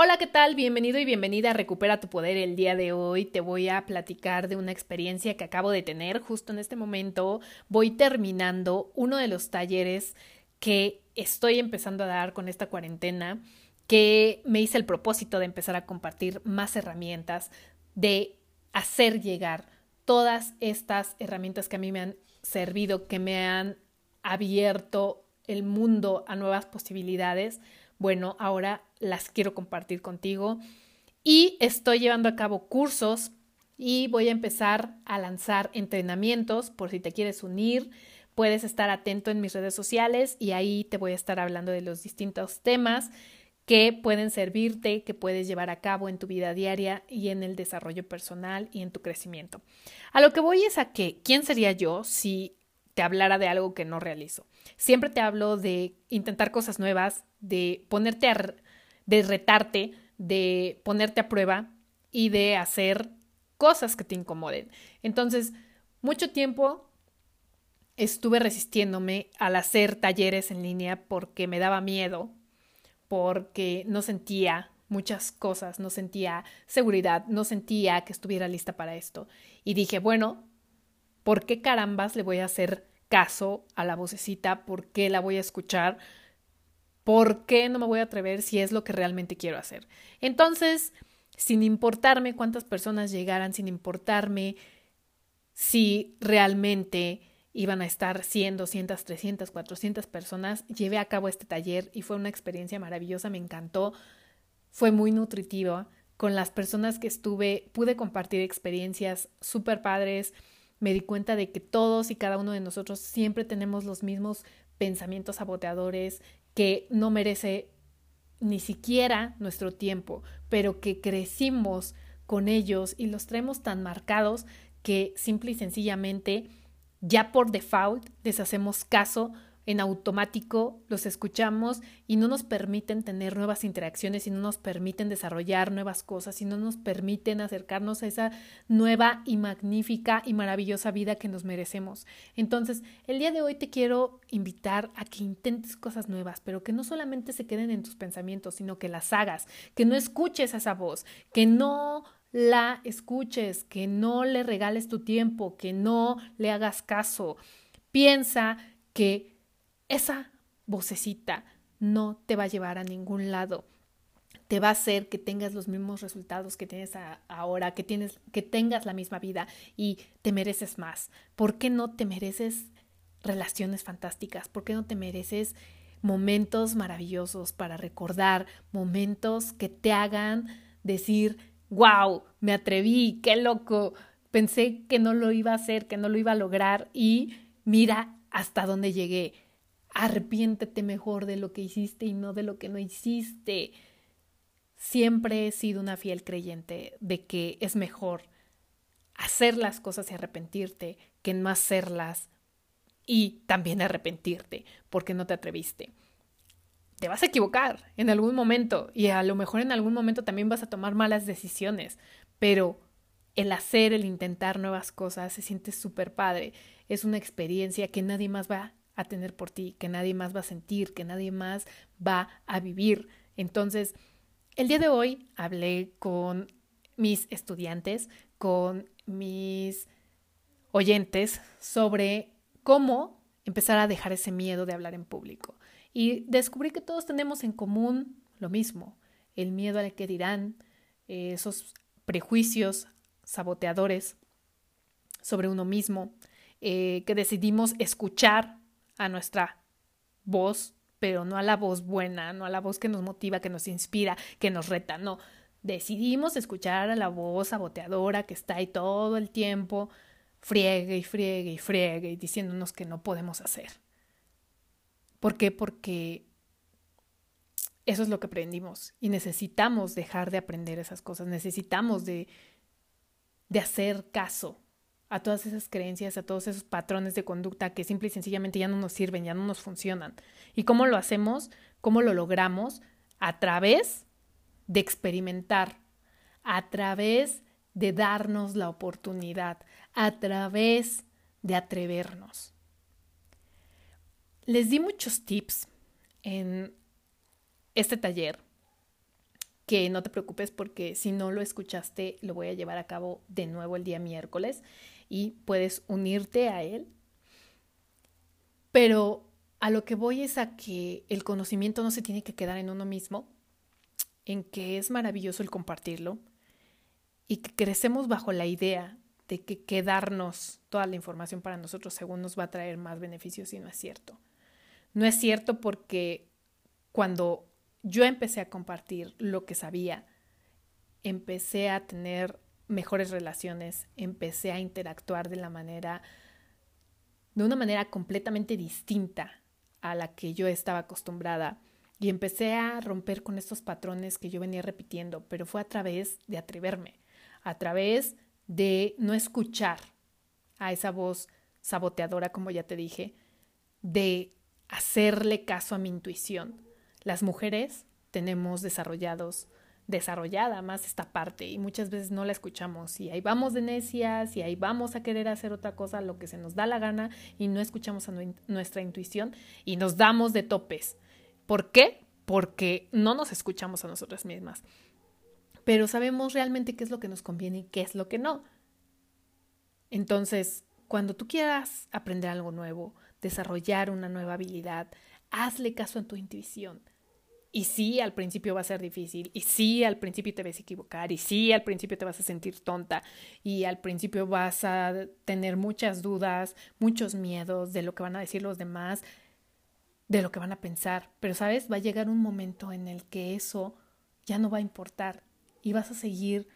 Hola, ¿qué tal? Bienvenido y bienvenida a Recupera tu Poder. El día de hoy te voy a platicar de una experiencia que acabo de tener justo en este momento. Voy terminando uno de los talleres que estoy empezando a dar con esta cuarentena, que me hice el propósito de empezar a compartir más herramientas, de hacer llegar todas estas herramientas que a mí me han servido, que me han abierto el mundo a nuevas posibilidades bueno, ahora las quiero compartir contigo y estoy llevando a cabo cursos y voy a empezar a lanzar entrenamientos por si te quieres unir. Puedes estar atento en mis redes sociales y ahí te voy a estar hablando de los distintos temas que pueden servirte, que puedes llevar a cabo en tu vida diaria y en el desarrollo personal y en tu crecimiento. A lo que voy es a que, ¿quién sería yo si te hablara de algo que no realizo? Siempre te hablo de intentar cosas nuevas, de ponerte a, de retarte, de ponerte a prueba y de hacer cosas que te incomoden. Entonces, mucho tiempo estuve resistiéndome al hacer talleres en línea porque me daba miedo, porque no sentía muchas cosas, no sentía seguridad, no sentía que estuviera lista para esto. Y dije, bueno, ¿por qué carambas le voy a hacer caso a la vocecita, por qué la voy a escuchar, por qué no me voy a atrever si es lo que realmente quiero hacer. Entonces, sin importarme cuántas personas llegaran, sin importarme si realmente iban a estar 100, 200, 300, 400 personas, llevé a cabo este taller y fue una experiencia maravillosa, me encantó, fue muy nutritiva. Con las personas que estuve pude compartir experiencias súper padres, me di cuenta de que todos y cada uno de nosotros siempre tenemos los mismos pensamientos saboteadores que no merece ni siquiera nuestro tiempo, pero que crecimos con ellos y los traemos tan marcados que simple y sencillamente ya por default les hacemos caso en automático los escuchamos y no nos permiten tener nuevas interacciones y no nos permiten desarrollar nuevas cosas y no nos permiten acercarnos a esa nueva y magnífica y maravillosa vida que nos merecemos. Entonces, el día de hoy te quiero invitar a que intentes cosas nuevas, pero que no solamente se queden en tus pensamientos, sino que las hagas, que no escuches esa voz, que no la escuches, que no le regales tu tiempo, que no le hagas caso. Piensa que esa vocecita no te va a llevar a ningún lado. Te va a hacer que tengas los mismos resultados que tienes ahora, que, tienes, que tengas la misma vida y te mereces más. ¿Por qué no te mereces relaciones fantásticas? ¿Por qué no te mereces momentos maravillosos para recordar, momentos que te hagan decir, wow, me atreví, qué loco, pensé que no lo iba a hacer, que no lo iba a lograr y mira hasta dónde llegué arrepiéntete mejor de lo que hiciste y no de lo que no hiciste. Siempre he sido una fiel creyente de que es mejor hacer las cosas y arrepentirte que no hacerlas y también arrepentirte porque no te atreviste. Te vas a equivocar en algún momento y a lo mejor en algún momento también vas a tomar malas decisiones, pero el hacer, el intentar nuevas cosas se siente súper padre. Es una experiencia que nadie más va a tener por ti, que nadie más va a sentir, que nadie más va a vivir. Entonces, el día de hoy hablé con mis estudiantes, con mis oyentes sobre cómo empezar a dejar ese miedo de hablar en público. Y descubrí que todos tenemos en común lo mismo, el miedo al que dirán, esos prejuicios saboteadores sobre uno mismo, eh, que decidimos escuchar a nuestra voz, pero no a la voz buena, no a la voz que nos motiva, que nos inspira, que nos reta, no. Decidimos escuchar a la voz saboteadora que está ahí todo el tiempo, friegue y friegue y friegue y diciéndonos que no podemos hacer. ¿Por qué? Porque eso es lo que aprendimos y necesitamos dejar de aprender esas cosas, necesitamos de, de hacer caso a todas esas creencias, a todos esos patrones de conducta que simple y sencillamente ya no nos sirven, ya no nos funcionan. ¿Y cómo lo hacemos? ¿Cómo lo logramos? A través de experimentar, a través de darnos la oportunidad, a través de atrevernos. Les di muchos tips en este taller que no te preocupes porque si no lo escuchaste, lo voy a llevar a cabo de nuevo el día miércoles y puedes unirte a él. Pero a lo que voy es a que el conocimiento no se tiene que quedar en uno mismo, en que es maravilloso el compartirlo y que crecemos bajo la idea de que quedarnos toda la información para nosotros según nos va a traer más beneficios y no es cierto. No es cierto porque cuando yo empecé a compartir lo que sabía, empecé a tener mejores relaciones, empecé a interactuar de la manera de una manera completamente distinta a la que yo estaba acostumbrada y empecé a romper con estos patrones que yo venía repitiendo, pero fue a través de atreverme, a través de no escuchar a esa voz saboteadora, como ya te dije, de hacerle caso a mi intuición. Las mujeres tenemos desarrollados desarrollada más esta parte y muchas veces no la escuchamos y ahí vamos de necias y ahí vamos a querer hacer otra cosa, lo que se nos da la gana y no escuchamos a nuestra intuición y nos damos de topes. ¿Por qué? Porque no nos escuchamos a nosotras mismas. Pero sabemos realmente qué es lo que nos conviene y qué es lo que no. Entonces, cuando tú quieras aprender algo nuevo, desarrollar una nueva habilidad, hazle caso a tu intuición. Y sí, al principio va a ser difícil, y sí, al principio te vas a equivocar, y sí, al principio te vas a sentir tonta, y al principio vas a tener muchas dudas, muchos miedos de lo que van a decir los demás, de lo que van a pensar. Pero, ¿sabes? Va a llegar un momento en el que eso ya no va a importar y vas a seguir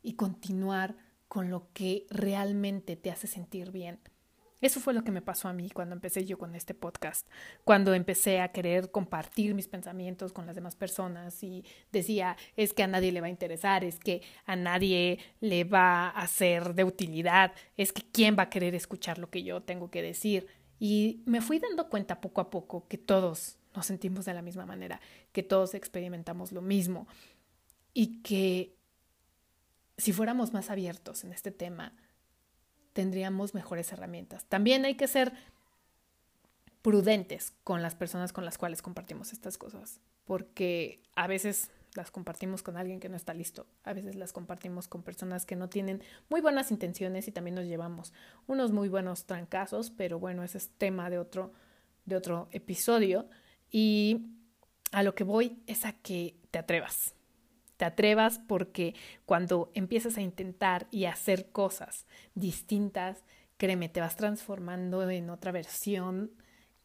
y continuar con lo que realmente te hace sentir bien. Eso fue lo que me pasó a mí cuando empecé yo con este podcast, cuando empecé a querer compartir mis pensamientos con las demás personas y decía, es que a nadie le va a interesar, es que a nadie le va a ser de utilidad, es que quién va a querer escuchar lo que yo tengo que decir. Y me fui dando cuenta poco a poco que todos nos sentimos de la misma manera, que todos experimentamos lo mismo y que si fuéramos más abiertos en este tema, tendríamos mejores herramientas. También hay que ser prudentes con las personas con las cuales compartimos estas cosas, porque a veces las compartimos con alguien que no está listo, a veces las compartimos con personas que no tienen muy buenas intenciones y también nos llevamos unos muy buenos trancazos, pero bueno, ese es tema de otro, de otro episodio y a lo que voy es a que te atrevas, te atrevas porque cuando empiezas a intentar y hacer cosas distintas, créeme, te vas transformando en otra versión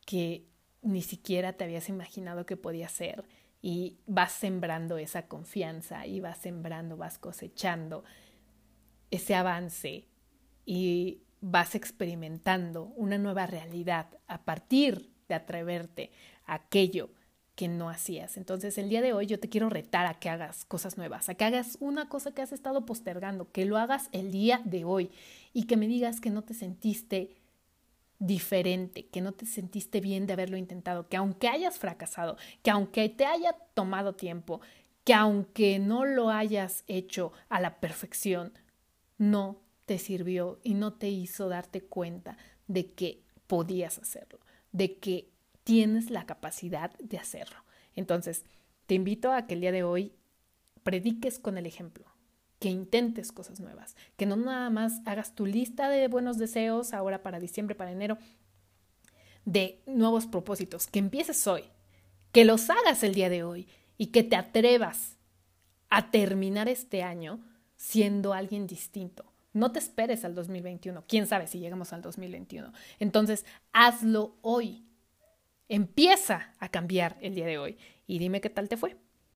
que ni siquiera te habías imaginado que podía ser y vas sembrando esa confianza y vas sembrando, vas cosechando ese avance y vas experimentando una nueva realidad a partir de atreverte a aquello que no hacías. Entonces el día de hoy yo te quiero retar a que hagas cosas nuevas, a que hagas una cosa que has estado postergando, que lo hagas el día de hoy y que me digas que no te sentiste diferente, que no te sentiste bien de haberlo intentado, que aunque hayas fracasado, que aunque te haya tomado tiempo, que aunque no lo hayas hecho a la perfección, no te sirvió y no te hizo darte cuenta de que podías hacerlo, de que tienes la capacidad de hacerlo. Entonces, te invito a que el día de hoy prediques con el ejemplo, que intentes cosas nuevas, que no nada más hagas tu lista de buenos deseos ahora para diciembre, para enero, de nuevos propósitos, que empieces hoy, que los hagas el día de hoy y que te atrevas a terminar este año siendo alguien distinto. No te esperes al 2021, quién sabe si llegamos al 2021. Entonces, hazlo hoy. Empieza a cambiar el día de hoy y dime qué tal te fue.